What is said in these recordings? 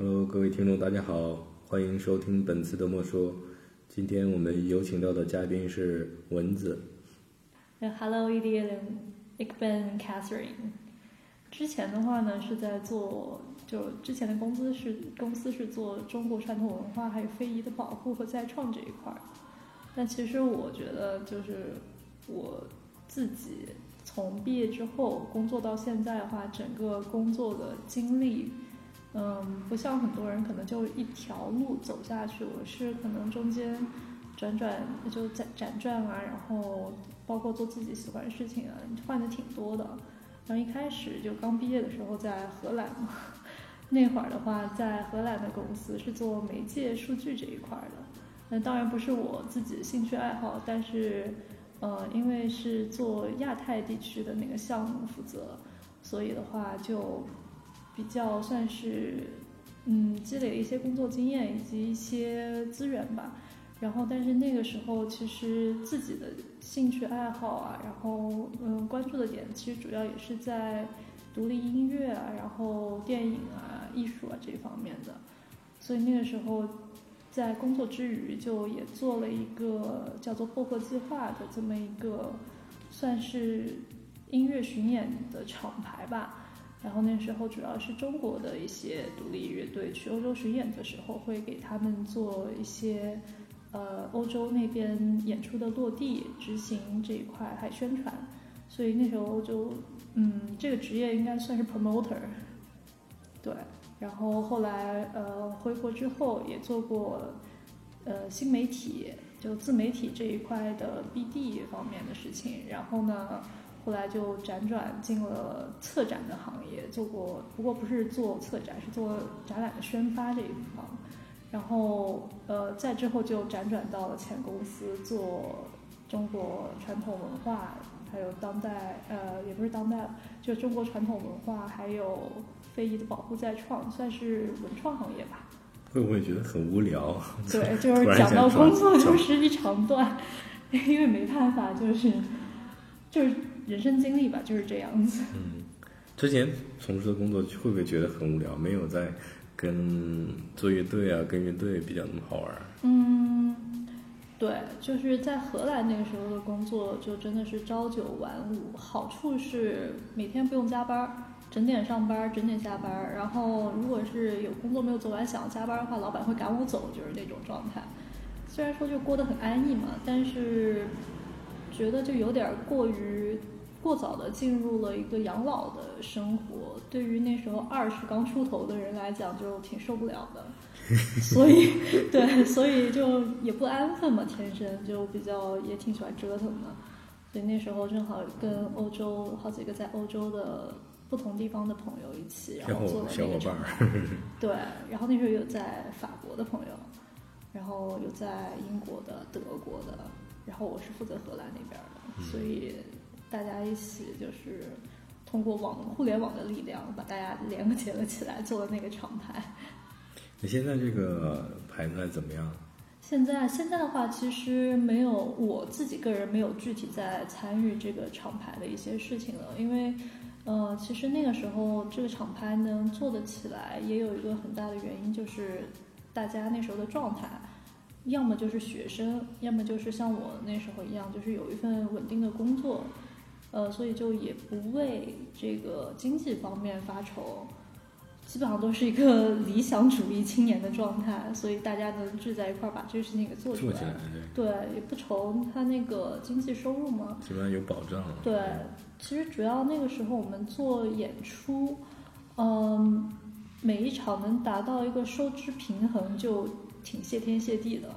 Hello，各位听众，大家好，欢迎收听本次的莫说。今天我们有请到的嘉宾是蚊子。Hello, iedereen. Ik ben Catherine. 之前的话呢是在做，就之前的公司是公司是做中国传统文化还有非遗的保护和再创这一块儿。但其实我觉得，就是我自己从毕业之后工作到现在的话，整个工作的经历，嗯，不像很多人可能就一条路走下去，我是可能中间转转就在辗转啊，然后包括做自己喜欢的事情啊，换的挺多的。然后一开始就刚毕业的时候在荷兰嘛，那会儿的话在荷兰的公司是做媒介数据这一块的。那当然不是我自己的兴趣爱好，但是，呃，因为是做亚太地区的那个项目负责，所以的话就比较算是，嗯，积累了一些工作经验以及一些资源吧。然后，但是那个时候其实自己的兴趣爱好啊，然后嗯，关注的点其实主要也是在独立音乐啊，然后电影啊、艺术啊这方面的。所以那个时候。在工作之余，就也做了一个叫做“薄荷计划”的这么一个，算是音乐巡演的厂牌吧。然后那时候主要是中国的一些独立乐队去欧洲巡演的时候，会给他们做一些呃欧洲那边演出的落地执行这一块，还宣传。所以那时候就嗯，这个职业应该算是 promoter，对。然后后来呃回国之后也做过呃新媒体就自媒体这一块的 BD 方面的事情，然后呢后来就辗转进了策展的行业，做过不过不是做策展，是做展览的宣发这一方。然后呃再之后就辗转到了前公司做中国传统文化，还有当代呃也不是当代，就中国传统文化还有。非遗的保护再创算是文创行业吧？会不会觉得很无聊？对，就是讲到工作就是一长段，因为没办法，就是就是人生经历吧，就是这样子。嗯，之前从事的工作会不会觉得很无聊？没有在跟做乐队啊，跟乐队比较那么好玩？嗯，对，就是在荷兰那个时候的工作，就真的是朝九晚五，好处是每天不用加班。整点上班，整点下班。然后，如果是有工作没有做完，想要加班的话，老板会赶我走，就是那种状态。虽然说就过得很安逸嘛，但是觉得就有点过于过早的进入了一个养老的生活。对于那时候二十刚出头的人来讲，就挺受不了的。所以，对，所以就也不安分嘛，天生就比较也挺喜欢折腾的。所以那时候正好跟欧洲好几个在欧洲的。不同地方的朋友一起，然后做了那个厂牌。对，然后那时候有在法国的朋友，然后有在英国的、德国的，然后我是负责荷兰那边的，所以大家一起就是通过网互联网的力量，把大家连接了起来，做了那个厂牌。你现在这个牌子怎么样？现在现在的话，其实没有我自己个人没有具体在参与这个厂牌的一些事情了，因为。呃，其实那个时候这个厂牌能做得起来，也有一个很大的原因，就是大家那时候的状态，要么就是学生，要么就是像我那时候一样，就是有一份稳定的工作，呃，所以就也不为这个经济方面发愁，基本上都是一个 理想主义青年的状态，所以大家能聚在一块儿把这个事情给做出来，对，也不愁他那个经济收入嘛，基本上有保障，对。其实主要那个时候我们做演出，嗯，每一场能达到一个收支平衡就挺谢天谢地的。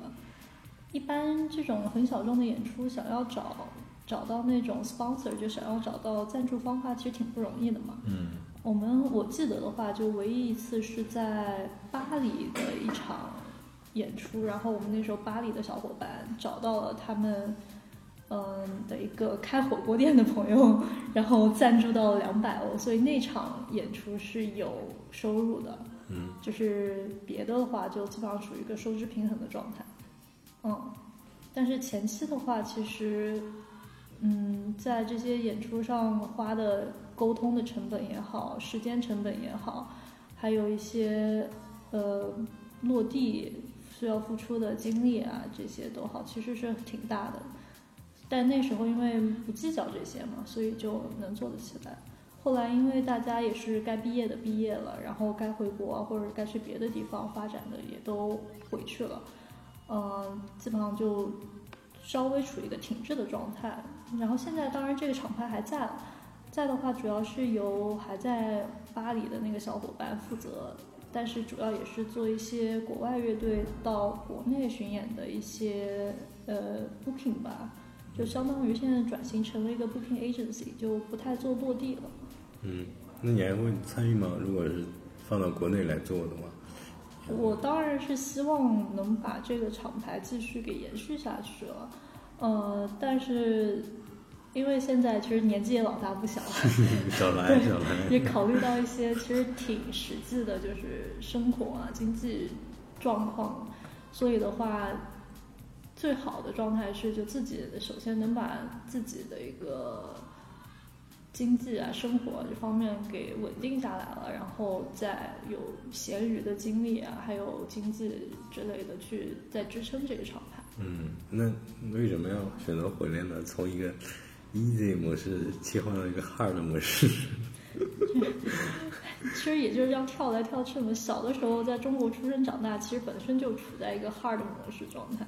一般这种很小众的演出，想要找找到那种 sponsor，就想要找到赞助方的话，其实挺不容易的嘛。嗯。我们我记得的话，就唯一一次是在巴黎的一场演出，然后我们那时候巴黎的小伙伴找到了他们。嗯，的一个开火锅店的朋友，然后赞助到了两百欧，所以那场演出是有收入的。嗯，就是别的的话，就基本上属于一个收支平衡的状态。嗯，但是前期的话，其实，嗯，在这些演出上花的沟通的成本也好，时间成本也好，还有一些呃落地需要付出的精力啊，这些都好，其实是挺大的。但那时候因为不计较这些嘛，所以就能做得起来。后来因为大家也是该毕业的毕业了，然后该回国或者该去别的地方发展的也都回去了，嗯，基本上就稍微处于一个停滞的状态。然后现在当然这个厂牌还在了，在的话主要是由还在巴黎的那个小伙伴负责，但是主要也是做一些国外乐队到国内巡演的一些呃 booking 吧，就相当于现在转型成了一个 booking agency，就不太做落地了。嗯，那你还会参与吗？如果是放到国内来做的话，我当然是希望能把这个厂牌继续给延续下去了，呃，但是因为现在其实年纪也老大不小了，小来小来，也考虑到一些其实挺实际的，就是生活啊、经济状况，所以的话，最好的状态是就自己首先能把自己的一个。经济啊，生活这方面给稳定下来了，然后再有闲余的精力啊，还有经济之类的去再支撑这个厂牌。嗯，那为什么要选择回来呢？从一个 easy 模式切换到一个 hard 模式？其实也就是要跳来跳去嘛。小的时候在中国出生长大，其实本身就处在一个 hard 模式状态，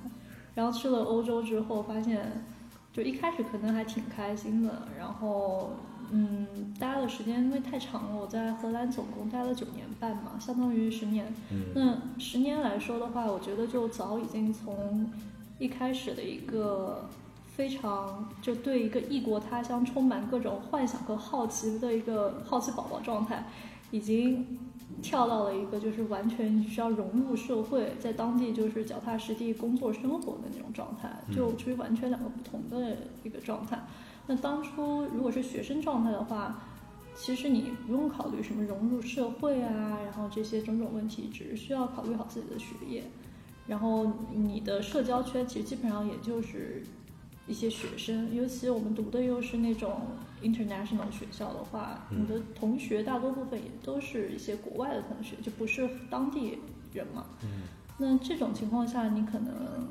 然后去了欧洲之后，发现就一开始可能还挺开心的，然后。嗯，待的时间因为太长了，我在荷兰总共待了九年半嘛，相当于十年。那十年来说的话，我觉得就早已经从一开始的一个非常就对一个异国他乡充满各种幻想和好奇的一个好奇宝宝状态，已经跳到了一个就是完全需要融入社会，在当地就是脚踏实地工作生活的那种状态，就处于完全两个不同的一个状态。那当初如果是学生状态的话，其实你不用考虑什么融入社会啊，然后这些种种问题，只是需要考虑好自己的学业。然后你的社交圈其实基本上也就是一些学生，尤其我们读的又是那种 international 学校的话，你的同学大多部分也都是一些国外的同学，就不是当地人嘛。那这种情况下，你可能。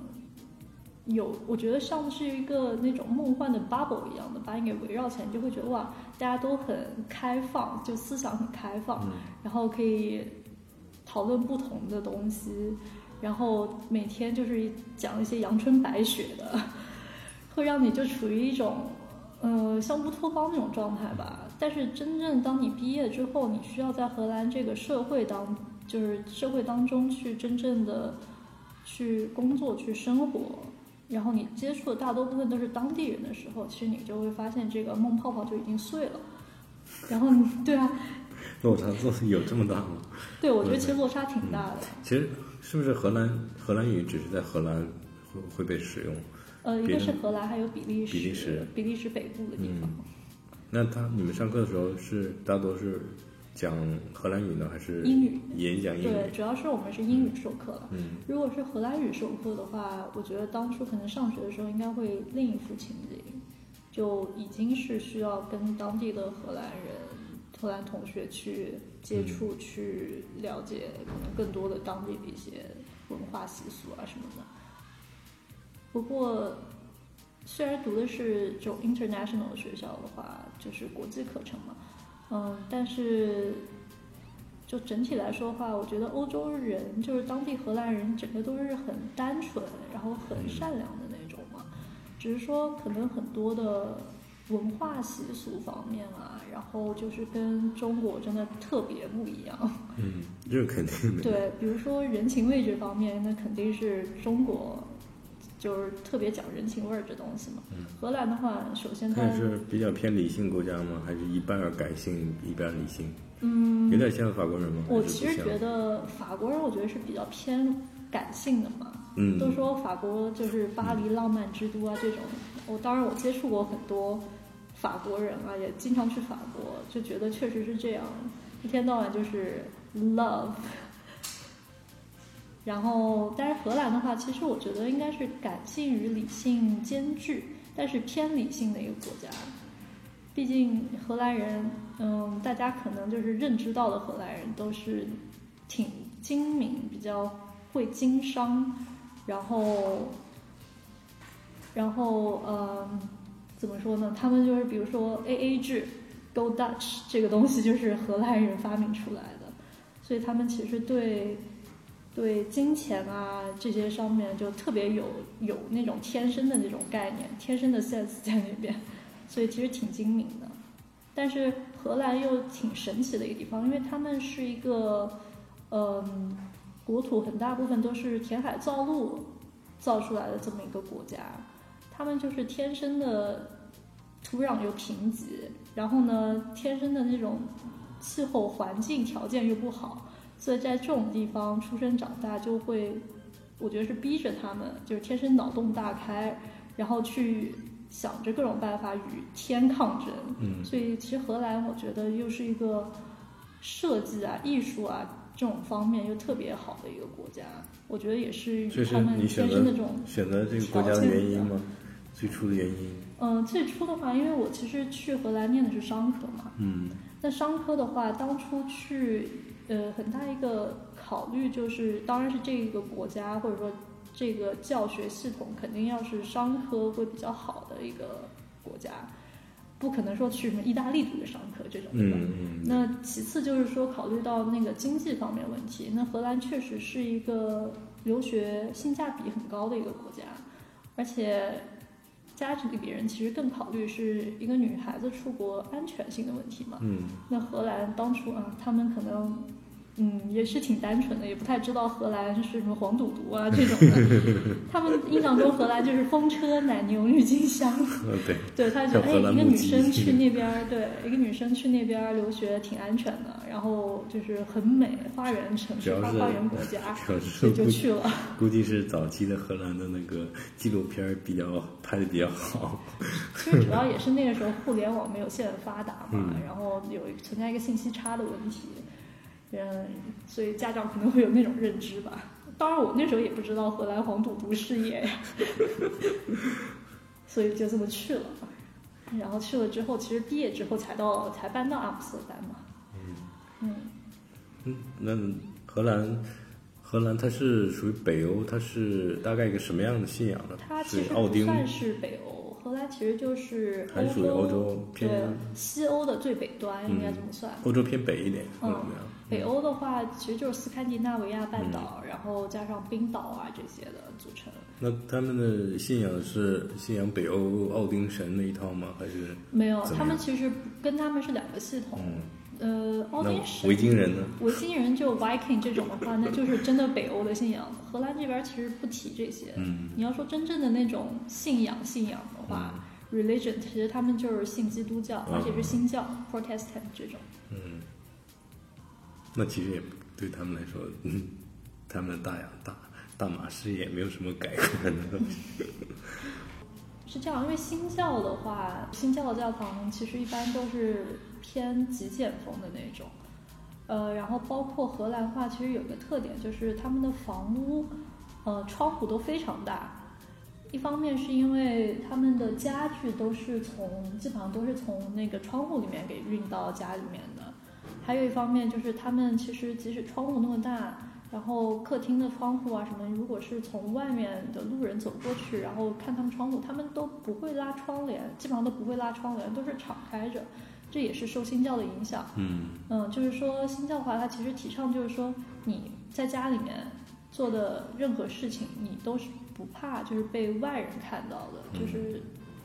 有，我觉得像是一个那种梦幻的 bubble 一样的，把你给围绕起来，你就会觉得哇，大家都很开放，就思想很开放，然后可以讨论不同的东西，然后每天就是讲一些阳春白雪的，会让你就处于一种，呃，像乌托邦那种状态吧。但是真正当你毕业之后，你需要在荷兰这个社会当，就是社会当中去真正的去工作、去生活。然后你接触的大多部分都是当地人的时候，其实你就会发现这个梦泡泡就已经碎了。然后，对啊，落差有这么大吗？对，我觉得其实落差挺大的。其实是不是荷兰荷兰语只是在荷兰会会被使用？呃，一个是荷兰，还有比利时，比利时，比利时北部的地方。那他你们上课的时候是大多是？讲荷兰语呢，还是英语？也讲英语。对，主要是我们是英语授课了。嗯，如果是荷兰语授课的话，我觉得当初可能上学的时候应该会另一副情景，就已经是需要跟当地的荷兰人、荷兰同学去接触、去了解可能更多的当地的一些文化习俗啊什么的。不过，虽然读的是这种 international 的学校的话，就是国际课程嘛。嗯，但是就整体来说的话，我觉得欧洲人就是当地荷兰人，整个都是很单纯，然后很善良的那种嘛。只是说可能很多的文化习俗方面啊，然后就是跟中国真的特别不一样。嗯，这肯定的。对，比如说人情味这方面，那肯定是中国。就是特别讲人情味儿这东西嘛。荷兰的话，首先它是比较偏理性国家吗？还是一半儿感性，一半理性？嗯，有点像法国人吗？我其实觉得法国人，我觉得是比较偏感性的嘛。嗯，都说法国就是巴黎浪漫之都啊，这种。我当然我接触过很多法国人啊，也经常去法国，就觉得确实是这样，一天到晚就是 love。然后，但是荷兰的话，其实我觉得应该是感性与理性兼具，但是偏理性的一个国家。毕竟荷兰人，嗯，大家可能就是认知到的荷兰人都是挺精明，比较会经商，然后，然后嗯，怎么说呢？他们就是比如说 A A 制，Go Dutch 这个东西就是荷兰人发明出来的，所以他们其实对对金钱啊这些上面就特别有有那种天生的那种概念，天生的 sense 在那边，所以其实挺精明的。但是荷兰又挺神奇的一个地方，因为他们是一个，嗯，国土很大部分都是填海造陆造出来的这么一个国家，他们就是天生的土壤又贫瘠，然后呢，天生的那种气候环境条件又不好，所以在这种地方出生长大，就会，我觉得是逼着他们就是天生脑洞大开，然后去。想着各种办法与天抗争，嗯，所以其实荷兰我觉得又是一个设计啊、艺术啊这种方面又特别好的一个国家，我觉得也是他们天生的这种选择这个国家的原因吗？最初的原因？嗯，最初的话，因为我其实去荷兰念的是商科嘛，嗯，那商科的话，当初去呃很大一个考虑就是，当然是这个国家或者说。这个教学系统肯定要是商科会比较好的一个国家，不可能说去什么意大利读的商科这种，对吧？那其次就是说，考虑到那个经济方面问题，那荷兰确实是一个留学性价比很高的一个国家，而且家里边人其实更考虑是一个女孩子出国安全性的问题嘛。嗯，那荷兰当初啊，他们可能。嗯，也是挺单纯的，也不太知道荷兰是什么黄赌毒啊这种的。他们印象中荷兰就是风车、奶牛、郁金香。对，对他觉得哎，一个女生去 那边，对，一个女生去那边留学挺安全的，然后就是很美，花园城市、花花园国家，所以就去了。估计是早期的荷兰的那个纪录片比较拍的比较好。其实主要也是那个时候互联网没有现在发达嘛，然后有存在一个信息差的问题。嗯，所以家长可能会有那种认知吧。当然，我那时候也不知道荷兰黄赌毒事业呀，所以就这么去了。然后去了之后，其实毕业之后才到才搬到阿姆斯特丹嘛。嗯嗯嗯，那荷兰荷兰它是属于北欧，它是大概一个什么样的信仰呢？它其实不算是北欧。荷兰其实就是还属于欧洲偏西欧的最北端，应该怎么算？欧洲偏北一点。嗯，北欧的话，其实就是斯堪的纳维亚半岛，然后加上冰岛啊这些的组成。那他们的信仰是信仰北欧奥丁神那一套吗？还是没有？他们其实跟他们是两个系统。呃，奥丁神维京人呢？维京人就 Viking 这种的话，那就是真的北欧的信仰。荷兰这边其实不提这些。嗯，你要说真正的那种信仰信仰的话，religion 其实他们就是信基督教，而且是新教 Protestant 这种。嗯，那其实也对他们来说，嗯，他们的大洋大大马士也没有什么改观的。是这样，因为新教的话，新教的教堂其实一般都是偏极简风的那种，呃，然后包括荷兰话，其实有个特点就是他们的房屋，呃，窗户都非常大。一方面是因为他们的家具都是从基本上都是从那个窗户里面给运到家里面，还有一方面就是他们其实即使窗户那么大。然后客厅的窗户啊什么，如果是从外面的路人走过去，然后看他们窗户，他们都不会拉窗帘，基本上都不会拉窗帘，都是敞开着。这也是受新教的影响。嗯嗯，就是说新教的话，它其实提倡就是说你在家里面做的任何事情，你都是不怕就是被外人看到的，就是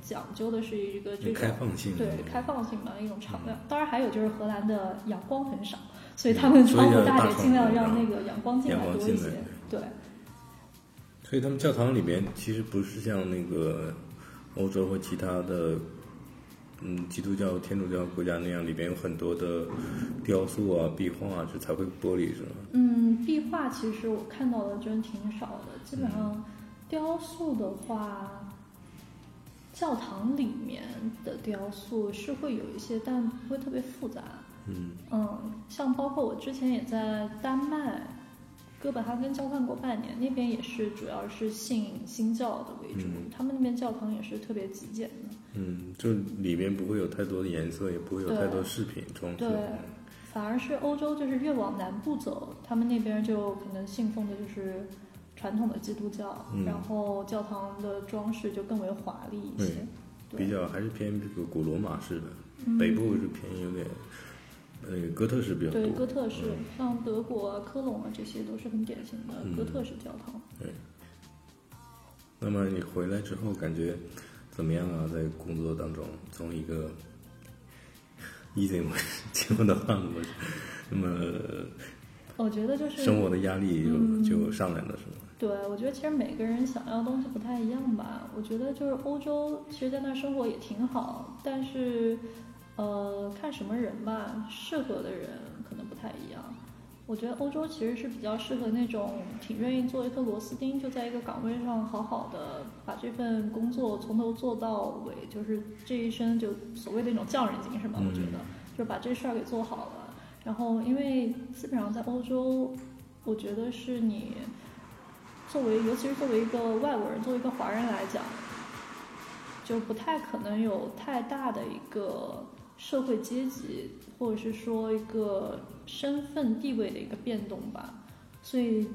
讲究的是一个这个开放性，对开放性的一种场面。当然还有就是荷兰的阳光很少。所以他们窗户大点，尽量让那个阳光进来多一些。对。所以他们教堂里面其实不是像那个欧洲或其他的，嗯，基督教、天主教国家那样，里边有很多的雕塑啊、壁画啊，是彩绘玻璃是吗？嗯，壁画其实我看到的真挺少的，基本上雕塑的话，教堂里面的雕塑是会有一些，但不会特别复杂。嗯嗯，像包括我之前也在丹麦哥本哈根交换过半年，那边也是主要是信新教的为主，他们那边教堂也是特别极简的。嗯，就里面不会有太多的颜色，也不会有太多饰品装饰。对，反而是欧洲就是越往南部走，他们那边就可能信奉的就是传统的基督教，嗯然后教堂的装饰就更为华丽一些。比较还是偏这个古罗马式的，嗯北部是偏有点那个哥特式比较多。对哥特式，嗯像德国啊、科隆啊，这些都是很典型的嗯哥特式教堂。对。那么你回来之后感觉怎么样啊？在工作当中，从一个 easy 模式进入到 hard 模式，那么我觉得就是生活的压力就、嗯就上来了，是吗？对，我觉得其实每个人想要的东西不太一样吧。我觉得就是欧洲，其实在那儿生活也挺好，但是，呃，看什么人吧，适合的人可能不太一样。我觉得欧洲其实是比较适合那种挺愿意做一颗螺丝钉，就在一个岗位上好好的把这份工作从头做到尾，就是这一生就所谓的那种匠人精神吧。我觉得就是把这事儿给做好了。然后，因为基本上在欧洲，我觉得是你。作为，尤其是作为一个外国人，作为一个华人来讲，就不太可能有太大的一个社会阶级，或者是说一个身份地位的一个变动吧。所以，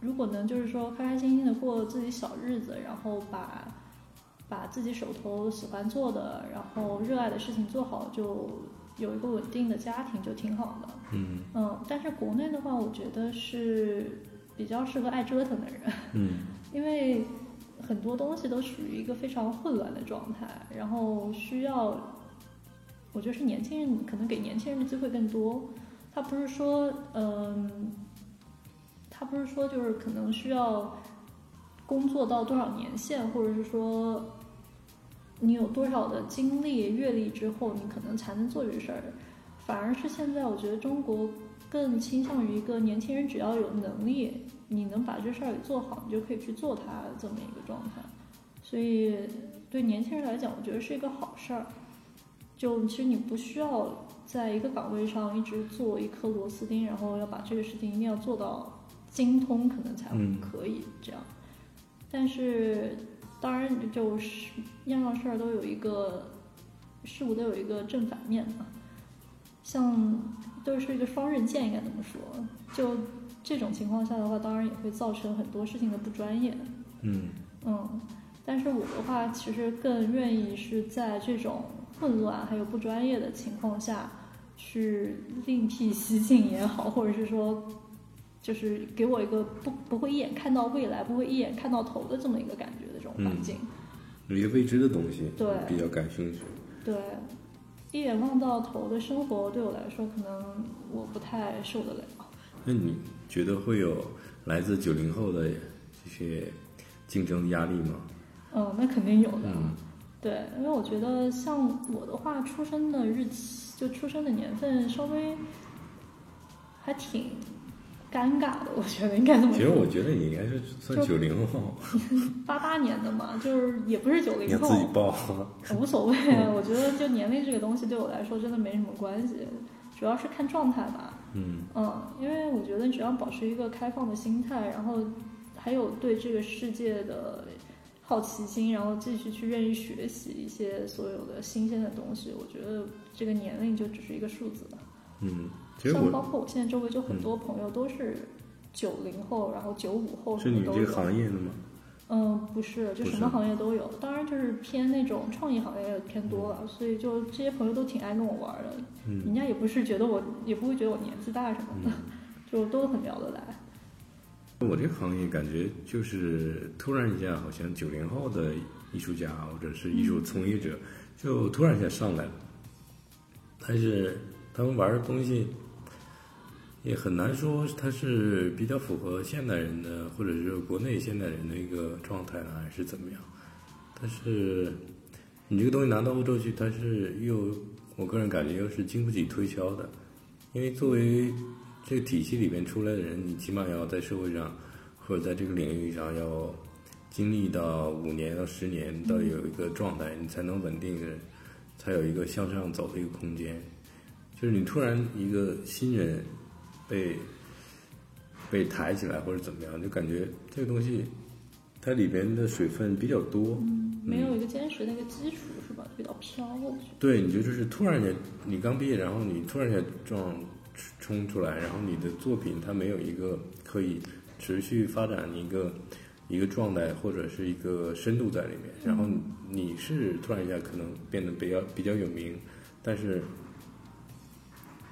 如果能就是说开开心心的过自己小日子，然后把把自己手头喜欢做的，然后热爱的事情做好，就有一个稳定的家庭，就挺好的。嗯嗯，但是国内的话，我觉得是。比较适合爱折腾的人，嗯，因为很多东西都属于一个非常混乱的状态，然后需要，我觉得是年轻人可能给年轻人的机会更多。他不是说，嗯，他不是说就是可能需要工作到多少年限，或者是说你有多少的经历阅历之后，你可能才能做这事儿。反而是现在，我觉得中国。更倾向于一个年轻人，只要有能力，你能把这事儿给做好，你就可以去做它这么一个状态。所以对年轻人来讲，我觉得是一个好事儿。就其实你不需要在一个岗位上一直做一颗螺丝钉，然后要把这个事情一定要做到精通，可能才可以这样。但是当然，就是样样事儿都有一个事物都有一个正反面嘛，像。都是一个双刃剑，应该这么说。就这种情况下的话，当然也会造成很多事情的不专业。嗯嗯，但是我的话，其实更愿意是在这种混乱还有不专业的情况下，去另辟蹊径也好，或者是说，就是给我一个不不会一眼看到未来，不会一眼看到头的这么一个感觉的这种环境。有一个未知的东西，对，比较感兴趣。对。一眼望到头的生活对我来说，可能我不太受得了。那你觉得会有来自九零后的这些竞争压力吗？嗯，那肯定有的。嗯，对，因为我觉得像我的话，出生的日期就出生的年份稍微还挺尴尬的，我觉得应该这么说。其实我觉得你应该是算九零后，八八年的嘛，就是也不是九零后。你自己报。无所谓啊，我觉得就年龄这个东西对我来说真的没什么关系，主要是看状态吧。嗯嗯，因为我觉得只要保持一个开放的心态，然后还有对这个世界的好奇心，然后继续去愿意学习一些所有的新鲜的东西，我觉得这个年龄就只是一个数字吧。嗯，像包括我现在周围就很多朋友都是九零后，然后九五后是什么都有。你这个行业的吗？嗯，不是，就什么行业都有，当然就是偏那种创意行业偏多了，所以就这些朋友都挺爱跟我玩的，嗯人嗯家也不是觉得我，也不会觉得我年纪大什么的，就都很聊得来。我这个行业感觉就是突然一下，好像九零后的艺术家或者是艺术从业者，就突然一下上来了，但是他们玩的东西。也很难说它是比较符合现代人的，或者是国内现代人的一个状态呢，还是怎么样？但是你这个东西拿到欧洲去，它是又，我个人感觉又是经不起推敲的，因为作为这个体系里面出来的人，你起码要在社会上或者在这个领域上要经历到五年到十年，到有一个状态，你才能稳定的，才有一个向上走的一个空间。就是你突然一个新人。被被抬起来或者怎么样，就感觉这个东西它里边的水分比较多，嗯，没有一个坚实的一个基础是吧？比较飘。对，你觉得就是突然间你刚毕业，然后你突然间撞冲出来，然后你的作品它没有一个可以持续发展一个一个状态或者是一个深度在里面，然后你是突然一下可能变得比较比较有名，但是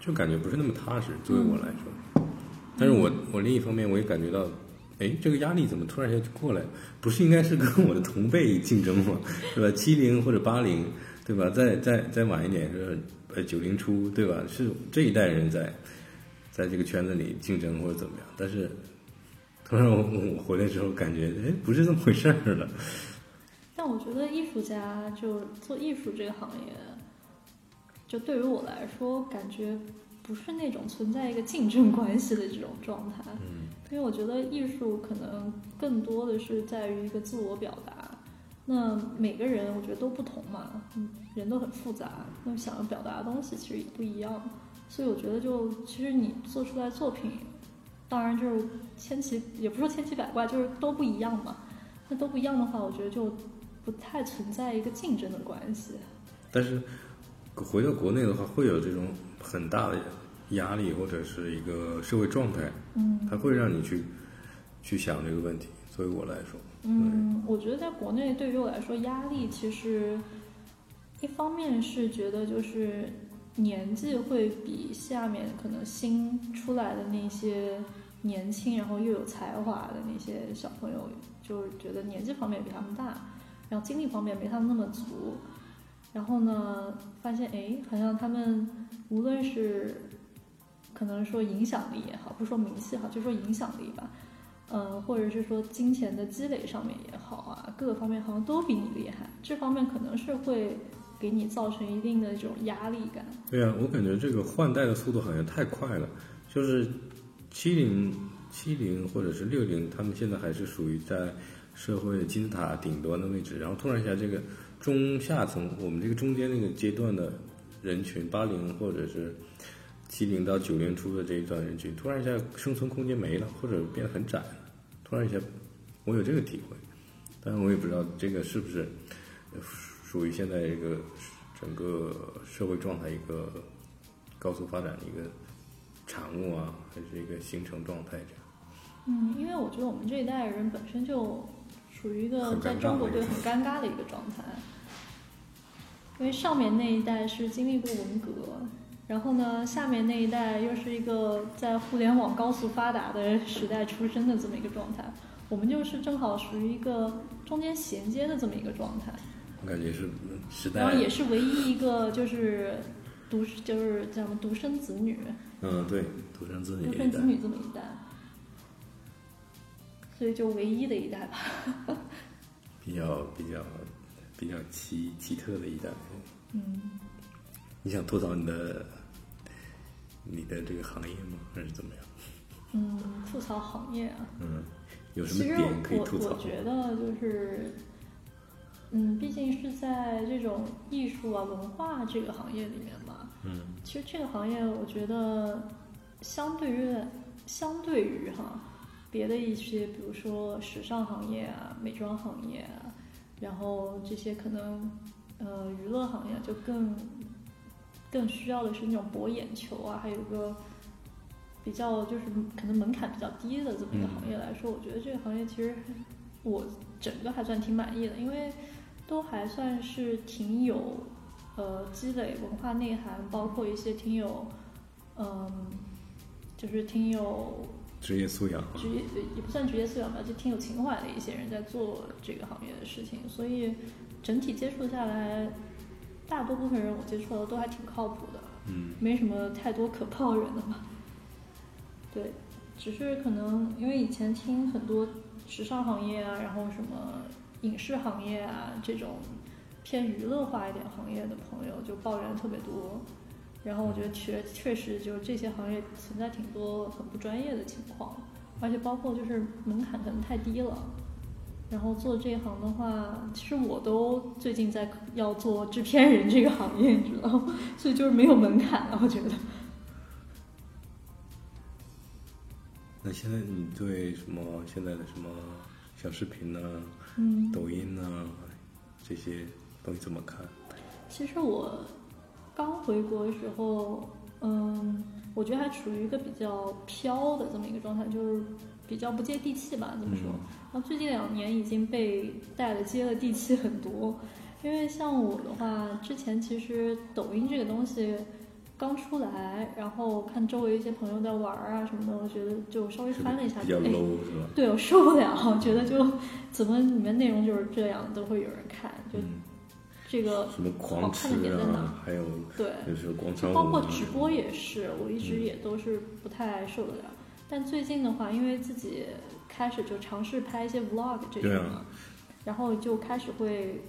就感觉不是那么踏实。作为我来说，但是我我另一方面我也感觉到，哎，这个压力怎么突然一下就过来了？不是应该是跟我的同辈竞争吗？对吧？七零或者八零，对吧？再再再晚一点是呃九零初，对吧？是这一代人在在这个圈子里竞争或者怎么样？但是突然我我回来之后，感觉哎，不是这么回事儿了。但我觉得艺术家就做艺术这个行业，就对于我来说，感觉不是那种存在一个竞争关系的这种状态。嗯，因为我觉得艺术可能更多的是在于一个自我表达。那每个人我觉得都不同嘛，嗯，人都很复杂，那想要表达的东西其实也不一样。所以我觉得就其实你做出来作品，当然就是千奇也不说千奇百怪，就是都不一样嘛。那都不一样的话，我觉得就不太存在一个竞争的关系。但是回到国内的话，会有这种很大的压力或者是一个社会状态，嗯它会让你去去想这个问题。作为我来说，嗯，我觉得在国内对于我来说，压力其实一方面是觉得就是年纪会比下面可能新出来的那些年轻，然后又有才华的那些小朋友，就是觉得年纪方面比他们大，然后精力方面没他们那么足。然后呢，发现哎，好像他们无论是可能说影响力也好，不说名气好，就说影响力吧，嗯，或者是说金钱的积累上面也好啊，各个方面好像都比你厉害，这方面可能是会给你造成一定的这种压力感。对啊，我感觉这个换代的速度好像太快了，就是七零、七零或者是六零，他们现在还是属于在社会金字塔顶端的位置，然后突然一下这个中下层，我们这个中间那个阶段的人群，八零或者是七零到九零初的这一段人群，突然一下生存空间没了，或者变得很窄了，突然一下，我有这个体会，但是我也不知道这个是不是属于现在这个整个社会状态一个高速发展的一个产物啊，还是一个形成状态这样？嗯，因为我觉得我们这一代人本身就属于一个在中国队很尴尬的一个状态，因为上面那一代是经历过文革，然后呢，下面那一代又是一个在互联网高速发达的时代出生的这么一个状态，我们就是正好属于一个中间衔接的这么一个状态。我感觉是时代然后，也是唯一一个就是独就是叫什么独生子女，嗯，对，独生子女独生子女这么一代，所以就唯一的一代吧。比较比较比较奇奇特的一代。嗯，你想吐槽你的你的这个行业吗？还是怎么样？嗯，吐槽行业啊，嗯，有什么点可以我吐槽我？觉得就是，嗯，毕竟是在这种艺术啊、文化这个行业里面嘛，嗯其实这个行业，我觉得相对于相对于哈别的一些，比如说时尚行业啊、美妆行业啊，然后这些可能呃娱乐行业就更更需要的是那种博眼球啊，还有一个比较就是可能门槛比较低的这么一个嗯行业来说，我觉得这个行业其实我整个还算挺满意的，因为都还算是挺有呃积累文化内涵，包括一些挺有嗯、就是挺有职业素养啊，职业也不算职业素养吧，就挺有情怀的一些人在做这个行业的事情，所以整体接触下来，大多部分人我接触的都还挺靠谱的。嗯没什么太多可抱怨的吧。对，只是可能因为以前听很多时尚行业啊，然后什么影视行业啊这种偏娱乐化一点行业的朋友就抱怨特别多。然后我觉得确确实就是这些行业存在挺多很不专业的情况，而且包括就是门槛可能太低了。然后做这一行的话，其实我都最近在要做制片人这个行业，你知道吗？所以就是没有门槛了，我觉得。那现在你对什么现在的什么小视频呢、嗯，抖音呢这些东西怎么看？其实我刚回国的时候，嗯，我我觉得还处于一个比较飘的这么一个状态，就是比较不接地气吧，怎么说。嗯然后最近两年已经被带的接了地气很多，因为像我的话，之前其实抖音这个东西刚出来，然后看周围一些朋友在玩儿啊什么的，我觉得就稍微翻了一下，比较 low 是吧？对我受不了，觉得就怎么里面内容就是这样，都会有人看，就嗯，这个什么狂吃看的点在哪啊，还有对。就是广场舞、包啊，括直播也是，我一直嗯也都是不太受得了。但最近的话，因为自己开始就尝试拍一些 vlog 这样啊，然后就开始会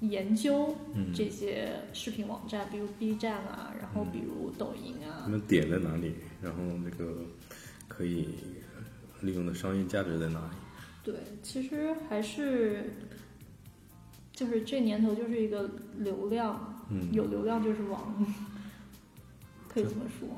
研究嗯，这些视频网站，比如 B 站啊，然后嗯比如抖音啊他，们点在哪里，然后那个可以利用的商业价值在哪里？对，其实还是就是这年头就是一个流量，嗯，有流量就是王，可以这么说。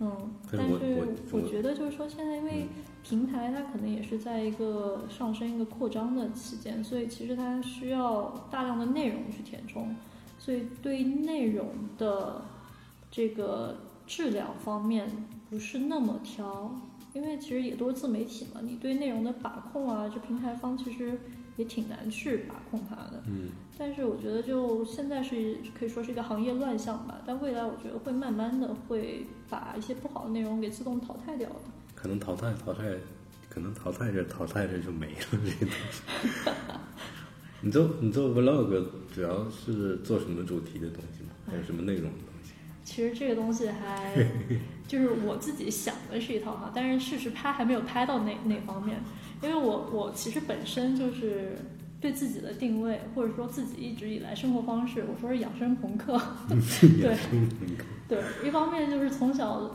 嗯，但是我觉得就是说，现在因为嗯。平台它可能也是在一个上升、一个扩张的期间，所以其实它需要大量的内容去填充，所以对内容的这个质量方面不是那么挑，因为其实也都是自媒体嘛，你对内容的把控啊，这平台方其实也挺难去把控它的。嗯但是我觉得，就现在是可以说是一个行业乱象吧，但未来我觉得会慢慢的会把一些不好的内容给自动淘汰掉的。可能淘汰淘汰，可能淘汰着淘汰着就没了这些东西。你做你做 vlog 主要是做什么主题的东西吗？还有什么内容的东西？其实这个东西还 就是我自己想的是一套哈，但是事实拍还没有拍到那那方面，因为我我其实本身就是对自己的定位，或者说自己一直以来生活方式，我说是养生朋克，对对，一方面就是从小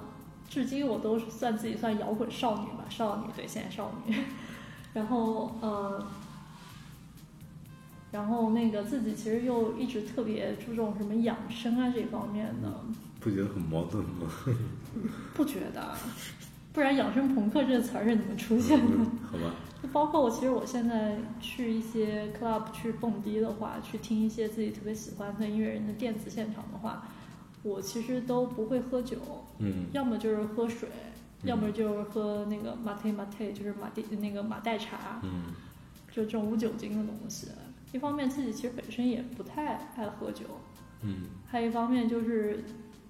至今我都是算自己算摇滚少女吧，少女对，现在少女，然后呃。然后那个自己其实又一直特别注重什么养生啊这方面的，不觉得很矛盾吗？不觉得，不然“养生朋克”这个词儿是怎么出现的？嗯好吧，就包括我，其实我现在去一些 club 去蹦迪的话，去听一些自己特别喜欢的音乐人的电子现场的话，我其实都不会喝酒，嗯。要么就是喝水，嗯要么就是喝那个 mate mate，就是马蒂那个马黛茶，嗯。就这种无酒精的东西。一方面自己其实本身也不太爱喝酒，嗯。还有一方面就是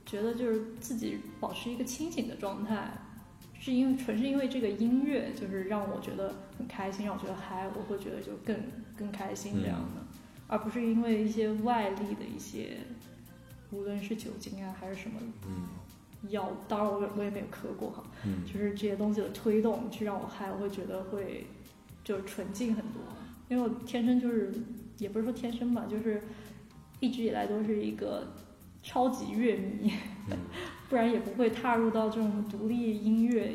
觉得就是自己保持一个清醒的状态，是因为纯是因为这个音乐就是让我觉得很开心，让我觉得嗨，我会觉得就更更开心这样的，而不是因为一些外力的一些，无论是酒精啊还是什么嗯。药，当然我我也没有磕过哈，嗯。就是这些东西的推动去让我嗨，我会觉得会就纯净很多，因为我天生就是也不是说天生吧，就是一直以来都是一个超级乐迷，嗯，不然也不会踏入到这种独立音乐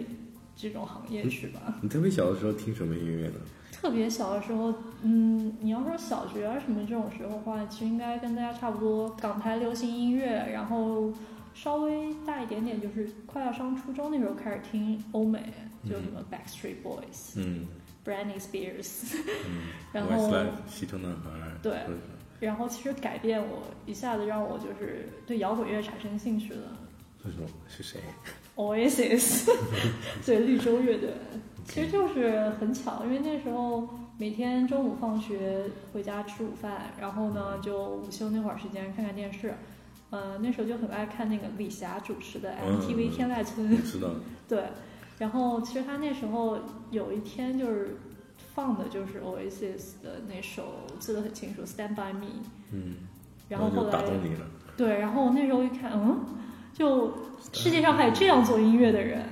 这种行业去吧。你特别小的时候听什么音乐呢？特别小的时候，嗯，你要说小学啊什么这种时候的话，其实应该跟大家差不多，港台流行音乐，然后稍微大一点点，就是快要上初中那时候开始听欧美，就什么 Backstreet Boys、嗯 Britney Spears，嗯 然后西城男孩，对然后其实改变我一下子让我就是对摇滚乐产生兴趣了。是什么？是谁？Oasis，对绿洲乐队，其实就是很巧，因为那时候每天中午放学回家吃午饭，然后呢就午休那会儿时间看看电视，呃那时候就很爱看那个李霞主持的嗯 MTV 天籁村，我知道，对，然后其实他那时候有一天就是放的就是 Oasis 的那首，记得很清楚，《Stand by Me》，嗯，然后后来动你了，对，然后我那时候一看，嗯，就世界上还有这样做音乐的人，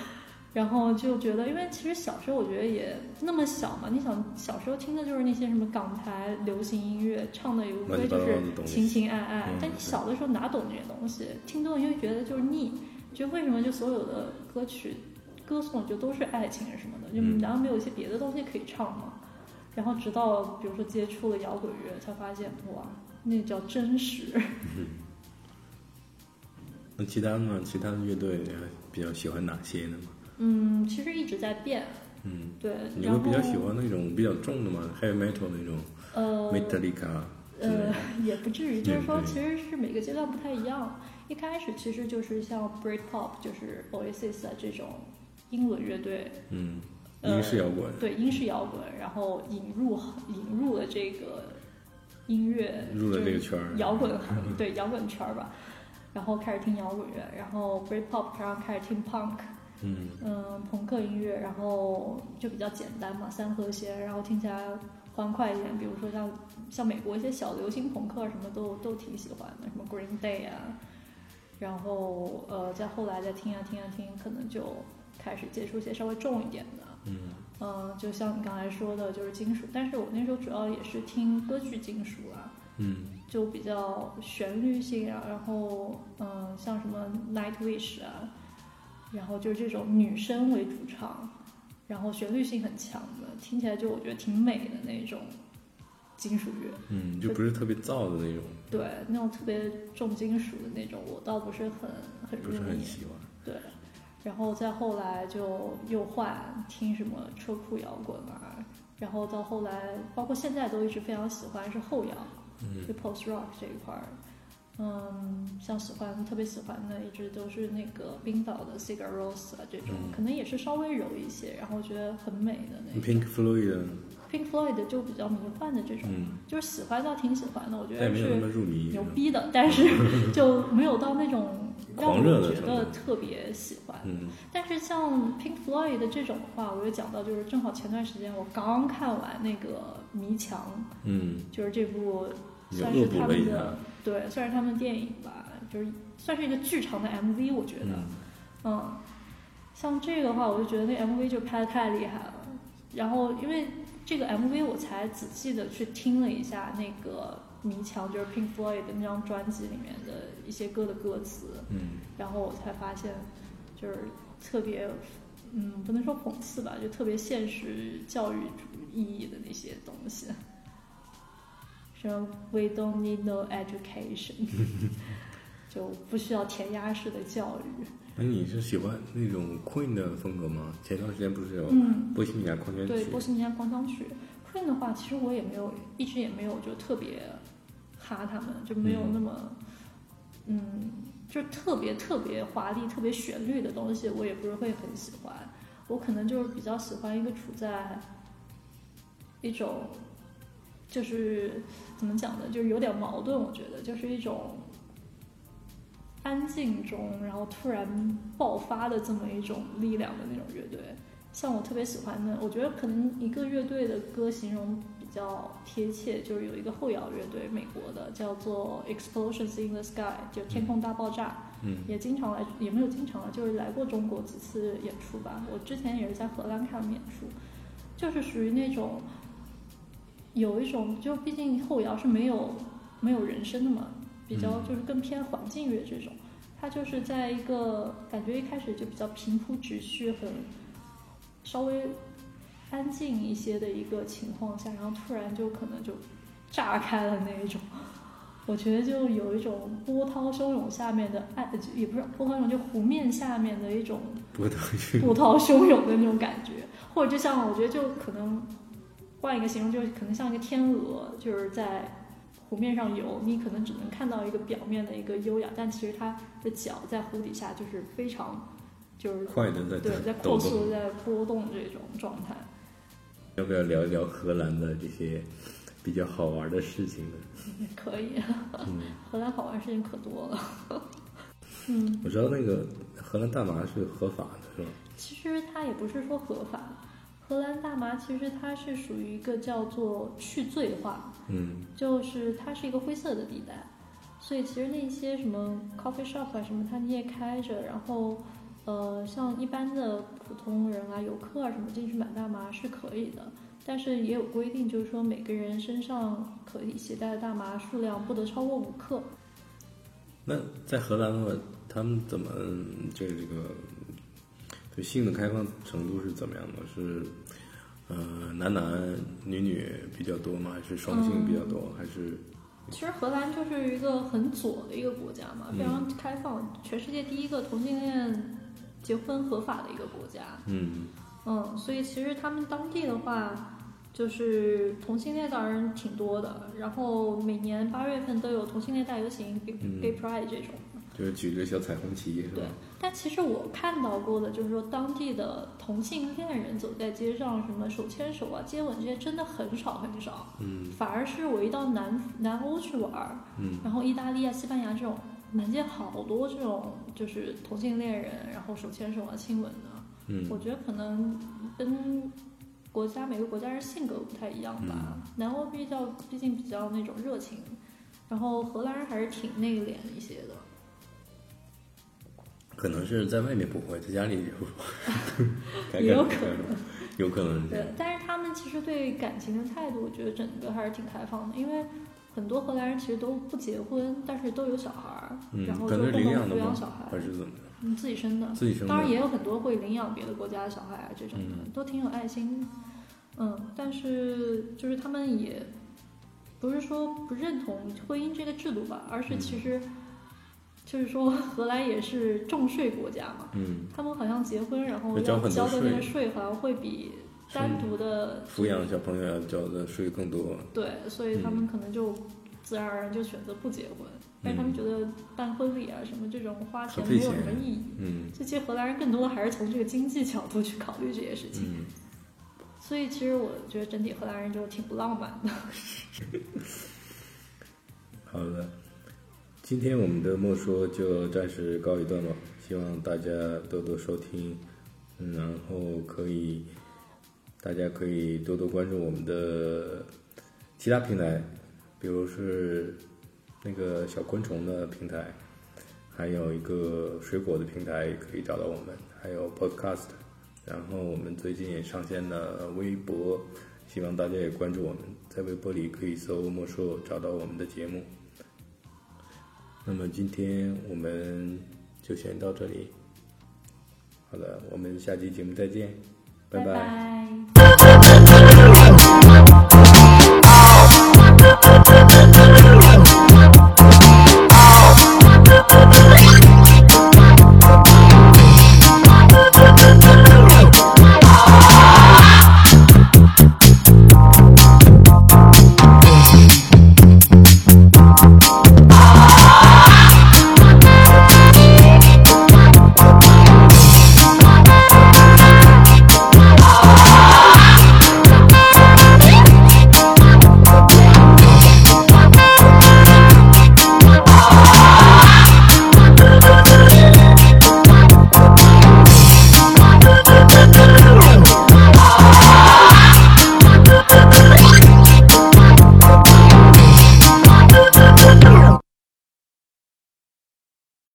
然后就觉得，因为其实小时候我觉得也那么小嘛，你想小时候听的就是那些什么港台流行音乐，唱的也无非就是情情爱爱，嗯但你小的时候哪懂这些东西，听多了就会觉得就是腻，觉得为什么就所有的歌曲歌颂就都是爱情什么的，就嗯。难道没有一些别的东西可以唱吗？然后直到比如说接触了摇滚乐，才发现哇，那叫真实。那其他呢？其他的乐队呃比较喜欢哪些呢？嗯，其实一直在变，嗯，对。你会比较喜欢那种比较重的吗？heavy metal 那种呃，Metallica 呃，也不至于，就是说其实是每个阶段不太一样。一开始其实就是像 Britpop，就是 Oasis 啊这种英伦乐队，嗯，呃英式摇滚，对英式摇滚，然后引入引入了这个音乐，入了这就是个圈儿，摇滚，对摇滚圈儿吧，然后开始听摇滚乐，然后 Britpop，然后开始听 Punk，嗯。嗯，朋克音乐，然后就比较简单嘛，三和弦，然后听起来欢快一点。比如说像像美国一些小流行朋克什么都都挺喜欢的，什么 Green Day 啊，然后呃，再后来再听啊听啊听，可能就开始接触一些稍微重一点的，嗯。嗯、就像你刚才说的，就是金属，但是我那时候主要也是听歌剧金属啊，嗯就比较旋律性啊，然后嗯、像什么 Nightwish 啊，然后就是这种女生为主唱，然后旋律性很强的，听起来就我觉得挺美的那种金属乐。嗯，就不是特别燥的那种，对，那种特别重金属的那种，我倒不是很很不入迷。是很喜欢。对，然后再后来就又换听什么车库摇滚啊，然后到后来，包括现在都一直非常喜欢是后摇，嗯就 post rock 这一块儿。嗯，像喜欢特别喜欢的，一直都是那个冰岛的 Sigur Ros 啊，这种、嗯可能也是稍微柔一些，然后觉得很美的那种。Pink Floyd，Pink Floyd 就比较迷幻的这种，嗯，就是喜欢倒挺喜欢的，我觉但也没有那得是。牛逼的，但是就没有到那种 让我觉得特别喜欢。嗯。但是像 Pink Floyd 的这种的话，我就讲到，就是正好前段时间我刚看完那个《迷墙嗯，》，就是这部算是他们的，对，算是他们电影吧，就是算是一个剧场的 MV，我觉得，嗯。嗯，像这个的话，我就觉得那 MV 就拍的太厉害了。然后因为这个 MV，我才仔细的去听了一下那个《迷墙》，就是 Pink Floyd 的那张专辑里面的一些歌的歌词，嗯然后我才发现，就是特别，嗯，不能说讽刺吧，就特别现实教育主义意义的那些东西。什么 We don't need no education，就不需要填鸭式的教育。那你是喜欢那种 Queen 的风格吗？前段时间不是有嗯，波西米亚狂想曲对，波西米亚狂想曲，Queen 的话，其实我也没有，一直也没有就特别哈他们，就没有那么，嗯，就特别特别华丽、特别旋律的东西，我也不是会很喜欢。我可能就是比较喜欢一个处在一种，就是怎么讲呢，就是有点矛盾。我觉得就是一种安静中，然后突然爆发的这么一种力量的那种乐队。像我特别喜欢的，我觉得可能一个乐队的歌形容比较贴切，就是有一个后摇乐队，美国的叫做 Explosions in the Sky，就天空大爆炸。嗯也经常来，也没有经常来，就是来过中国几次演出吧。我之前也是在荷兰看演出，就是属于那种有一种，就毕竟后摇是没有没有人声的嘛，比较嗯就是更偏环境乐这种。它就是在一个感觉一开始就比较平铺直叙，很稍微安静一些的一个情况下，然后突然就可能就炸开了那一种。我觉得就有一种波涛汹涌下面的爱，也不是波涛汹涌，就湖面下面的一种波涛汹波涛汹涌的那种感觉，或者就像我觉得就可能换一个形容，就是可能像一个天鹅，就是在湖面上游，你可能只能看到一个表面的一个优雅，但其实它的脚在湖底下就是非常就是快的在对在。快速地在波动这种状态。要不要聊一聊荷兰的这些比较好玩的事情呢？可以，嗯，荷兰好玩事情可多了。嗯，我知道那个荷兰大麻是合法的，是吧？其实它也不是说合法，荷兰大麻其实它是属于一个叫做去罪化，嗯就是它是一个灰色的地带，所以其实那些什么 coffee shop 啊什么，它你也开着，然后呃，像一般的普通人啊、游客啊什么进去买大麻是可以的，但是也有规定，就是说每个人身上可以携带的大麻数量不得超过五克。那在荷兰的话，他们怎么嗯这个这个对性的开放程度是怎么样的？是呃男男女女比较多吗？还是双性比较多？还是其实荷兰就是一个很左的一个国家嘛，非常开放，全世界第一个同性恋结婚合法的一个国家。嗯嗯，所以其实他们当地的话，就是同性恋当然挺多的，然后每年八月份都有同性恋大游行 Gay Pride 这种。就是举着小彩虹旗是吧对？但其实我看到过的，就是说当地的同性恋人走在街上，什么手牵手啊、接吻这些，真的很少很少。嗯反而是我一到南南欧去玩儿，嗯然后意大利啊、西班牙这种，满街好多这种就是同性恋人，然后手牵手啊、亲吻的。嗯我觉得可能跟国家每个国家人性格不太一样吧。南欧比较毕竟比较那种热情，然后荷兰人还是挺内敛一些的。可能是在外面不会，在家里 有可能，有可能对。，但是他们其实对感情的态度，我觉得整个还是挺开放的，因为很多荷兰人其实都不结婚，但是都有小孩儿，嗯然，后就共同领养的抚养小？孩还，是怎么的？嗯，自己生的。自己生的？当然也有很多会领养别的国家的小孩啊，这种的、嗯都挺有爱心。嗯，但是就是他们也不是说不认同婚姻这个制度吧，而是其实就是说 荷兰也是重税国家嘛，嗯，他们好像结婚然后要交的那个税税好像会比单独的抚养小朋友要交的税更多。对，所以他们可能就自然而然就选择不结婚，但是他们觉得办婚礼啊什么这种花钱没有什么意义。嗯这些荷兰人更多的还是从这个经济角度去考虑这些事情。嗯，所以其实我觉得整体荷兰人就挺不浪漫的。好的，今天我们的莫说就暂时告一段落，希望大家多多收听，嗯，然后可以大家可以多多关注我们的其他平台，比如是那个小昆虫的平台，还有一个水果的平台可以找到我们，还有 Podcast，然后我们最近也上线了微博，希望大家也关注我们，在微博里可以搜“莫说”找到我们的节目。那么今天我们就先到这里。好了，我们下期节目再见，拜。拜拜